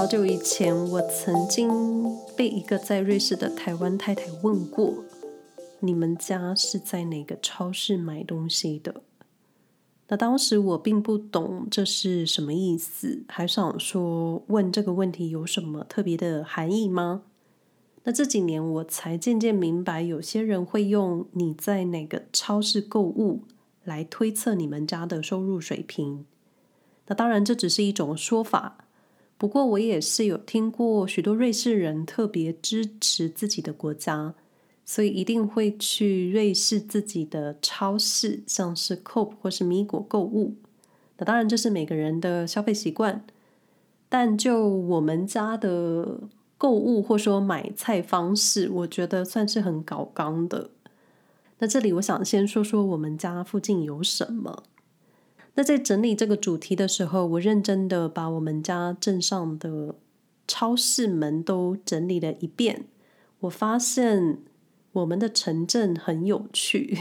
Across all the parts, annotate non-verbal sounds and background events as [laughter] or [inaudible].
好久以前，我曾经被一个在瑞士的台湾太太问过：“你们家是在哪个超市买东西的？”那当时我并不懂这是什么意思，还想说问这个问题有什么特别的含义吗？那这几年我才渐渐明白，有些人会用你在哪个超市购物来推测你们家的收入水平。那当然这只是一种说法，不过我也是有听过许多瑞士人特别支持自己的国家。所以一定会去瑞士自己的超市，像是 Coop 或是米果购物。那当然这是每个人的消费习惯，但就我们家的购物或说买菜方式，我觉得算是很搞刚的。那这里我想先说说我们家附近有什么。那在整理这个主题的时候，我认真的把我们家镇上的超市门都整理了一遍，我发现。我们的城镇很有趣，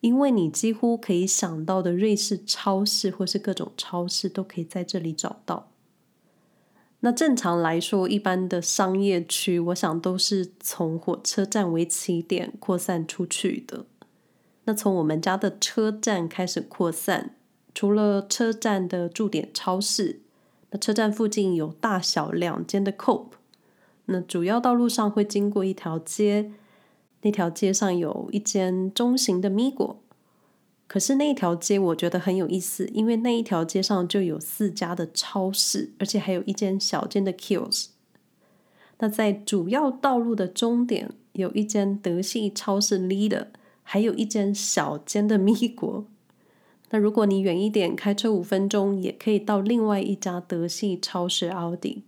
因为你几乎可以想到的瑞士超市或是各种超市都可以在这里找到。那正常来说，一般的商业区，我想都是从火车站为起点扩散出去的。那从我们家的车站开始扩散，除了车站的驻点超市，那车站附近有大小两间的 Coop。那主要道路上会经过一条街。那条街上有一间中型的米果，可是那一条街我觉得很有意思，因为那一条街上就有四家的超市，而且还有一间小间的 kiosk。那在主要道路的终点有一间德系超市 Lidl，还有一间小间的米果。那如果你远一点，开车五分钟也可以到另外一家德系超市 Aldi。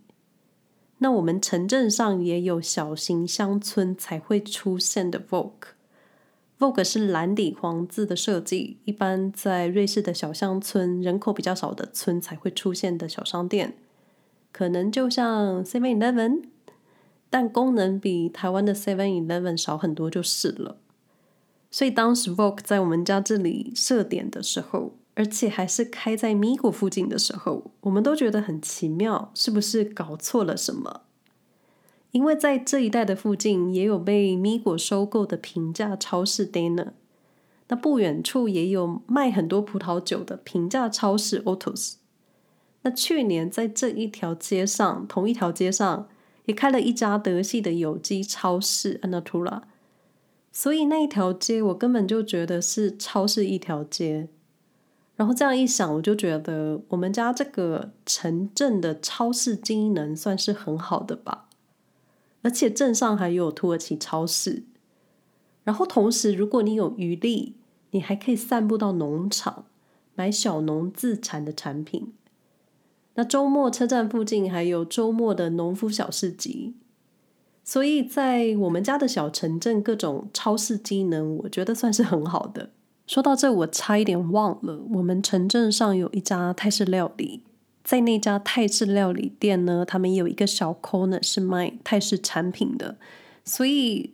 那我们城镇上也有小型乡村才会出现的 Vogue，Vogue 是蓝底黄字的设计，一般在瑞士的小乡村、人口比较少的村才会出现的小商店，可能就像 Seven Eleven，但功能比台湾的 Seven Eleven 少很多就是了。所以当时 Vogue 在我们家这里设点的时候。而且还是开在米果附近的时候，我们都觉得很奇妙，是不是搞错了什么？因为在这一带的附近也有被米果收购的平价超市 danner 那不远处也有卖很多葡萄酒的平价超市 Ottos。那去年在这一条街上，同一条街上也开了一家德系的有机超市 Anatura，所以那一条街我根本就觉得是超市一条街。然后这样一想，我就觉得我们家这个城镇的超市经营能算是很好的吧。而且镇上还有土耳其超市。然后同时，如果你有余力，你还可以散步到农场，买小农自产的产品。那周末车站附近还有周末的农夫小市集。所以在我们家的小城镇，各种超市机能，我觉得算是很好的。说到这，我差一点忘了，我们城镇上有一家泰式料理，在那家泰式料理店呢，他们有一个小 corner 是卖泰式产品的，所以，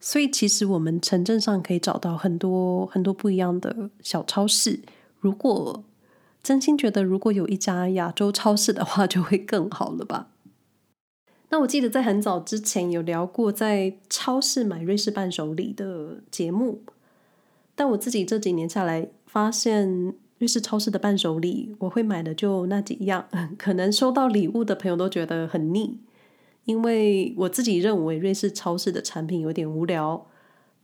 所以其实我们城镇上可以找到很多很多不一样的小超市。如果真心觉得如果有一家亚洲超市的话，就会更好了吧？那我记得在很早之前有聊过在超市买瑞士伴手礼的节目。但我自己这几年下来，发现瑞士超市的伴手礼，我会买的就那几样。[laughs] 可能收到礼物的朋友都觉得很腻，因为我自己认为瑞士超市的产品有点无聊。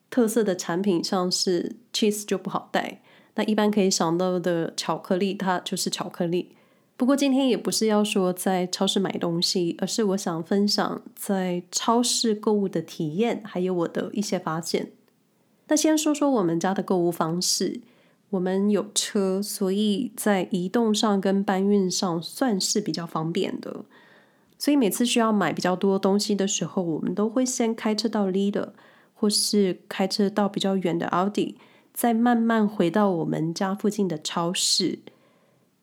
特色的产品像是 cheese 就不好带，那一般可以想到的巧克力，它就是巧克力。不过今天也不是要说在超市买东西，而是我想分享在超市购物的体验，还有我的一些发现。那先说说我们家的购物方式。我们有车，所以在移动上跟搬运上算是比较方便的。所以每次需要买比较多东西的时候，我们都会先开车到 Lidl，或是开车到比较远的 Aldi，再慢慢回到我们家附近的超市。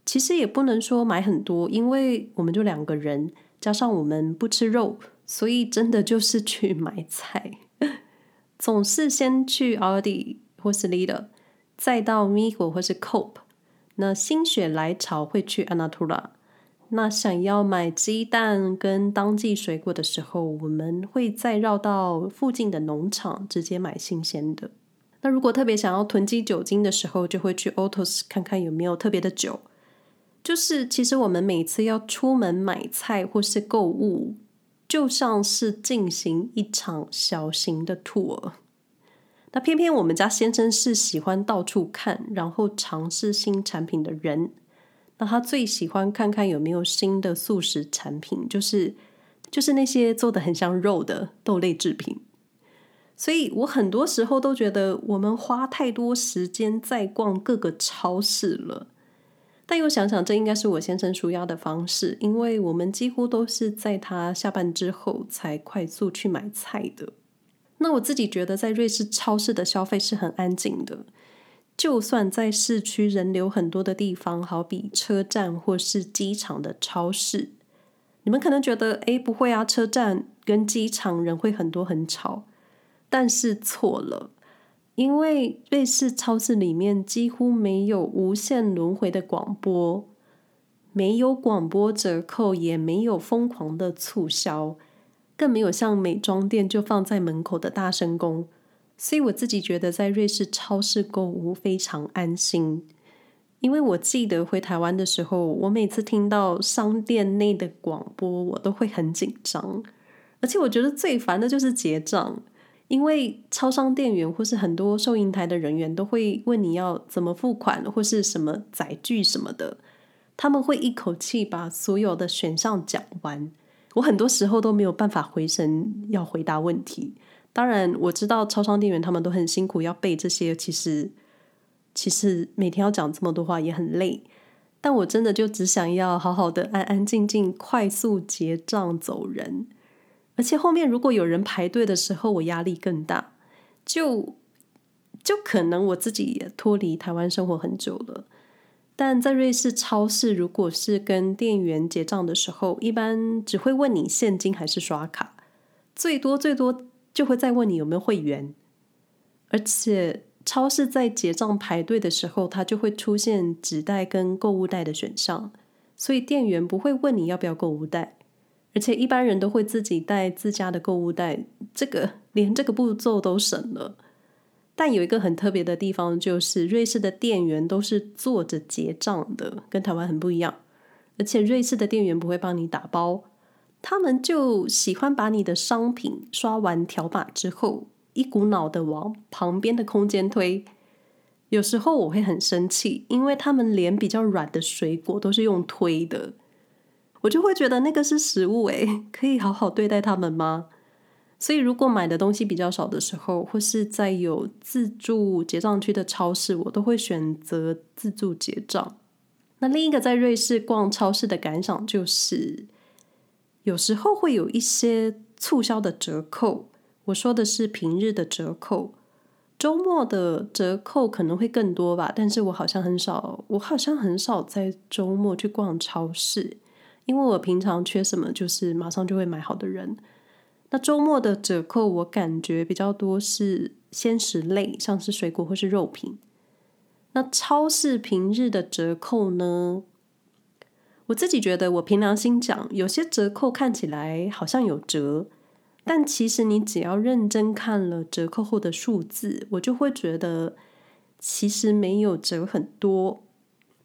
其实也不能说买很多，因为我们就两个人，加上我们不吃肉，所以真的就是去买菜。[laughs] 总是先去 Aldi 或是 Lidl，再到 Migro 或是 Cope。那心血来潮会去 Anatura。那想要买鸡蛋跟当季水果的时候，我们会再绕到附近的农场直接买新鲜的。那如果特别想要囤积酒精的时候，就会去 Altos 看看有没有特别的酒。就是其实我们每次要出门买菜或是购物，就像是进行一场小型的 tour。那偏偏我们家先生是喜欢到处看，然后尝试新产品的人。那他最喜欢看看有没有新的素食产品，就是就是那些做的很像肉的豆类制品。所以我很多时候都觉得我们花太多时间在逛各个超市了。但又想想，这应该是我先生纾压的方式，因为我们几乎都是在他下班之后才快速去买菜的。那我自己觉得，在瑞士超市的消费是很安静的。就算在市区人流很多的地方，好比车站或是机场的超市，你们可能觉得，诶，不会啊，车站跟机场人会很多很吵，但是错了，因为瑞士超市里面几乎没有无限轮回的广播，没有广播折扣，也没有疯狂的促销，更没有像美妆店就放在门口的大声公。所以我自己觉得在瑞士超市购物非常安心，因为我记得回台湾的时候，我每次听到商店内的广播，我都会很紧张，而且我觉得最烦的就是结账，因为超商店员或是很多收银台的人员都会问你要怎么付款或是什么载具什么的，他们会一口气把所有的选项讲完，我很多时候都没有办法回神要回答问题。当然，我知道超商店员他们都很辛苦，要背这些。其实，其实每天要讲这么多话也很累。但我真的就只想要好好的、安安静静、快速结账走人。而且后面如果有人排队的时候，我压力更大。就就可能我自己也脱离台湾生活很久了。但在瑞士超市，如果是跟店员结账的时候，一般只会问你现金还是刷卡，最多最多。就会再问你有没有会员，而且超市在结账排队的时候，它就会出现纸袋跟购物袋的选项，所以店员不会问你要不要购物袋，而且一般人都会自己带自家的购物袋，这个连这个步骤都省了。但有一个很特别的地方，就是瑞士的店员都是坐着结账的，跟台湾很不一样，而且瑞士的店员不会帮你打包。他们就喜欢把你的商品刷完条码之后，一股脑的往旁边的空间推。有时候我会很生气，因为他们连比较软的水果都是用推的，我就会觉得那个是食物，诶，[laughs] 可以好好对待他们吗？所以如果买的东西比较少的时候，或是在有自助结账区的超市，我都会选择自助结账。那另一个在瑞士逛超市的感想就是。有时候会有一些促销的折扣，我说的是平日的折扣，周末的折扣可能会更多吧。但是我好像很少，我好像很少在周末去逛超市，因为我平常缺什么就是马上就会买好的人。那周末的折扣我感觉比较多是鲜食类，像是水果或是肉品。那超市平日的折扣呢？我自己觉得，我凭良心讲，有些折扣看起来好像有折，但其实你只要认真看了折扣后的数字，我就会觉得其实没有折很多。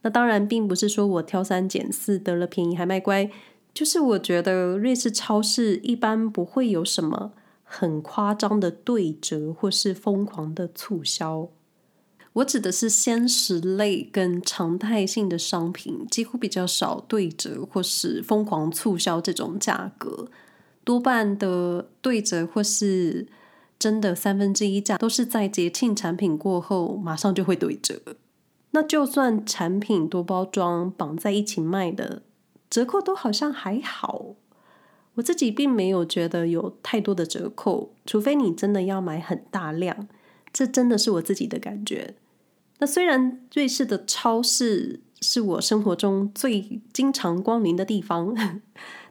那当然，并不是说我挑三拣四得了便宜还卖乖，就是我觉得瑞士超市一般不会有什么很夸张的对折或是疯狂的促销。我指的是鲜食类跟常态性的商品，几乎比较少对折或是疯狂促销这种价格，多半的对折或是真的三分之一价，都是在节庆产品过后马上就会对折。那就算产品多包装绑在一起卖的折扣都好像还好，我自己并没有觉得有太多的折扣，除非你真的要买很大量。这真的是我自己的感觉。那虽然瑞士的超市是我生活中最经常光临的地方，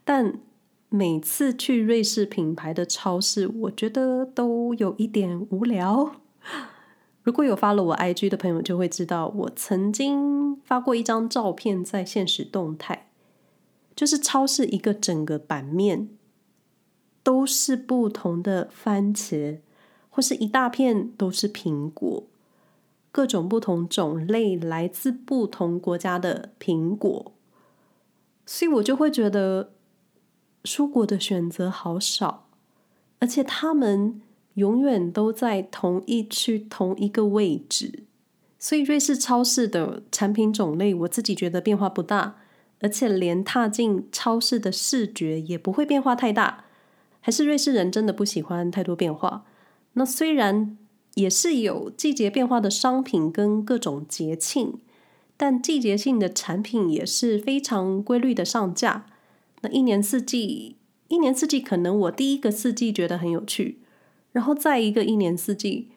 但每次去瑞士品牌的超市，我觉得都有一点无聊。如果有发了我 IG 的朋友就会知道，我曾经发过一张照片在现实动态，就是超市一个整个版面都是不同的番茄，或是一大片都是苹果，各种不同种类来自不同国家的苹果，所以我就会觉得蔬果的选择好少，而且他们永远都在同一区同一个位置。所以瑞士超市的产品种类，我自己觉得变化不大，而且连踏进超市的视觉也不会变化太大。还是瑞士人真的不喜欢太多变化。那虽然也是有季节变化的商品跟各种节庆，但季节性的产品也是非常规律的上架。那一年四季，一年四季可能我第一个四季觉得很有趣，然后再一个一年四季。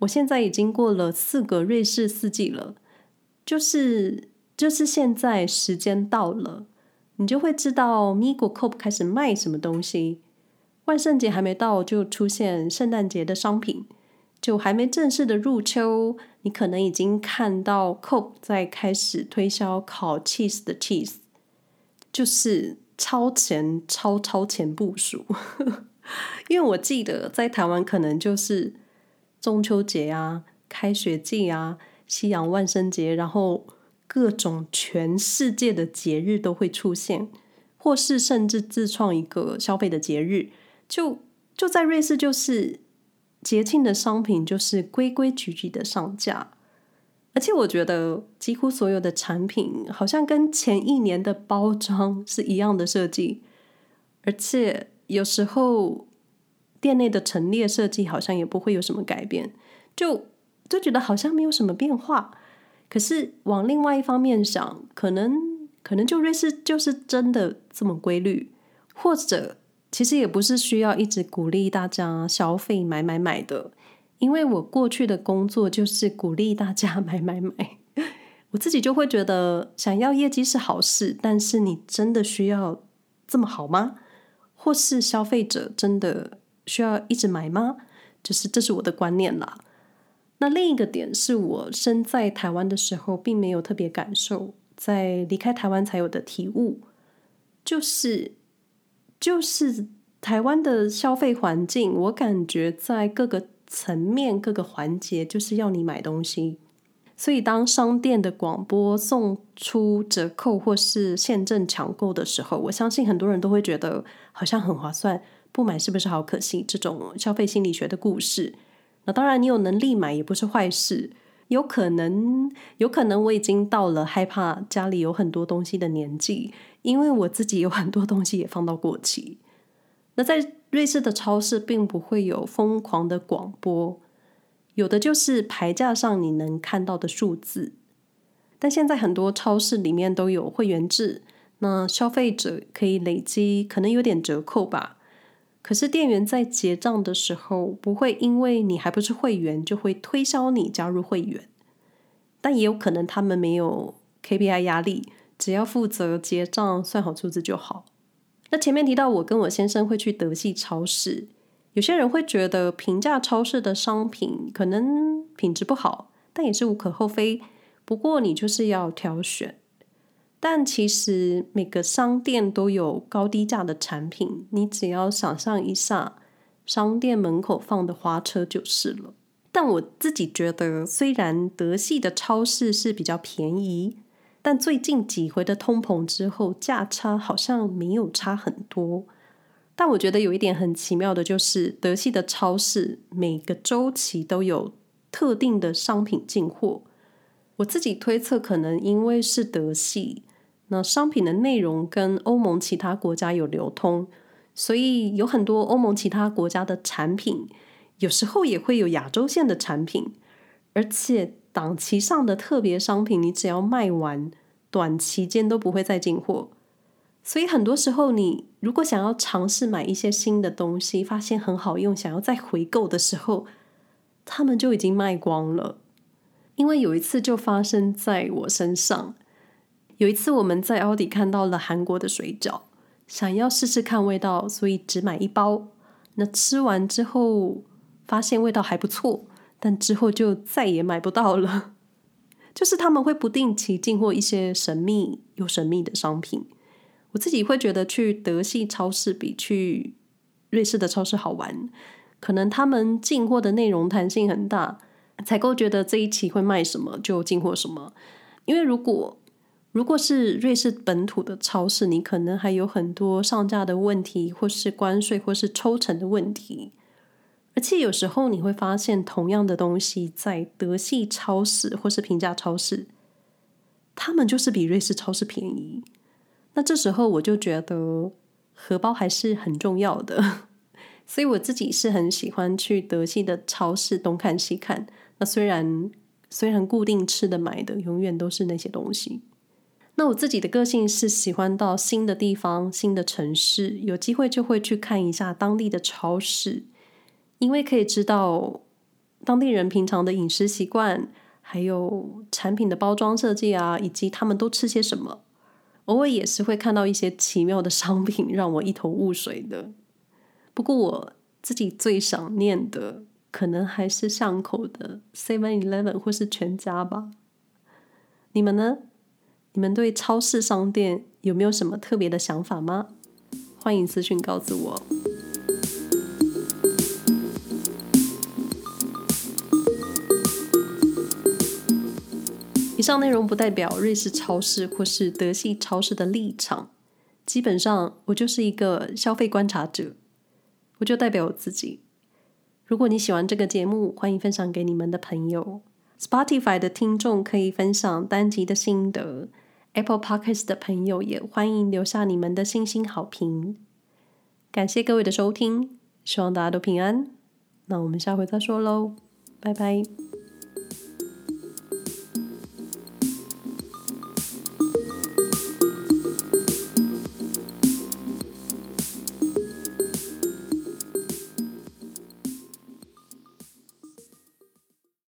我现在已经过了四个瑞士四季了，就是就是现在时间到了，你就会知道 Migo Coop 开始卖什么东西。万圣节还没到，就出现圣诞节的商品；就还没正式的入秋，你可能已经看到 Coop 在开始推销烤 cheese 的 cheese，就是超前、超超前部署。[laughs] [laughs] 因为我记得在台湾可能就是。中秋节啊，开学季啊，西洋万圣节，然后各种全世界的节日都会出现，或是甚至自创一个消费的节日。就就在瑞士，就是节庆的商品就是规规矩矩的上架，而且我觉得几乎所有的产品好像跟前一年的包装是一样的设计，而且有时候。店内的陈列设计好像也不会有什么改变，就就觉得好像没有什么变化。可是往另外一方面想，可能可能就瑞士就是真的这么规律，或者其实也不是需要一直鼓励大家消费买买买的。因为我过去的工作就是鼓励大家买买买，[laughs] 我自己就会觉得想要业绩是好事，但是你真的需要这么好吗？或是消费者真的？需要一直买吗？就是这是我的观念啦。那另一个点是我身在台湾的时候，并没有特别感受，在离开台湾才有的体悟，就是就是台湾的消费环境，我感觉在各个层面、各个环节，就是要你买东西。所以当商店的广播送出折扣或是现正抢购的时候，我相信很多人都会觉得好像很划算。不买是不是好可惜？这种消费心理学的故事，那当然你有能力买也不是坏事。有可能，有可能我已经到了害怕家里有很多东西的年纪，因为我自己有很多东西也放到过期。那在瑞士的超市并不会有疯狂的广播，有的就是牌价上你能看到的数字。但现在很多超市里面都有会员制，那消费者可以累积，可能有点折扣吧。可是店员在结账的时候，不会因为你还不是会员，就会推销你加入会员。但也有可能他们没有 KPI 压力，只要负责结账、算好数字就好。那前面提到我跟我先生会去德系超市，有些人会觉得平价超市的商品可能品质不好，但也是无可厚非。不过你就是要挑选。但其实每个商店都有高低价的产品，你只要想象一下，商店门口放的花车就是了。但我自己觉得，虽然德系的超市是比较便宜，但最近几回的通膨之后，价差好像没有差很多。但我觉得有一点很奇妙的就是，德系的超市每个周期都有特定的商品进货。我自己推测，可能因为是德系。那商品的内容跟欧盟其他国家有流通，所以有很多欧盟其他国家的产品，有时候也会有亚洲线的产品，而且档期上的特别商品，你只要卖完，短期间都不会再进货。所以很多时候，你如果想要尝试买一些新的东西，发现很好用，想要再回购的时候，他们就已经卖光了。因为有一次就发生在我身上。有一次我们在奥迪看到了韩国的水饺，想要试试看味道，所以只买一包。那吃完之后发现味道还不错，但之后就再也买不到了。[laughs] 就是他们会不定期进货一些神秘又神秘的商品，我自己会觉得去德系超市比去瑞士的超市好玩，可能他们进货的内容弹性很大，采购觉得这一期会卖什么就进货什么。因为如果如果是瑞士本土的超市，你可能还有很多上架的问题，或是关税，或是抽成的问题。而且有时候你会发现，同样的东西在德系超市或是平价超市，他们就是比瑞士超市便宜。那这时候我就觉得荷包还是很重要的，[laughs] 所以我自己是很喜欢去德系的超市东看西看。那虽然虽然固定吃的买的永远都是那些东西。那我自己的个性是喜欢到新的地方、新的城市，有机会就会去看一下当地的超市，因为可以知道当地人平常的饮食习惯，还有产品的包装设计啊，以及他们都吃些什么。偶尔也是会看到一些奇妙的商品，让我一头雾水的。不过我自己最想念的，可能还是巷口的 Seven Eleven 或是全家吧。你们呢？你们对超市商店有没有什么特别的想法吗？欢迎私信告诉我。上内容不代表瑞士超市或是德系超市的立场，基本上我就是一个消费观察者，我就代表我自己。如果你喜欢这个节目，欢迎分享给你们的朋友。Spotify 的听众可以分享单集的心得。Apple Podcast 的朋友也欢迎留下你们的星星好评，感谢各位的收听，希望大家都平安。那我们下回再说喽，拜拜。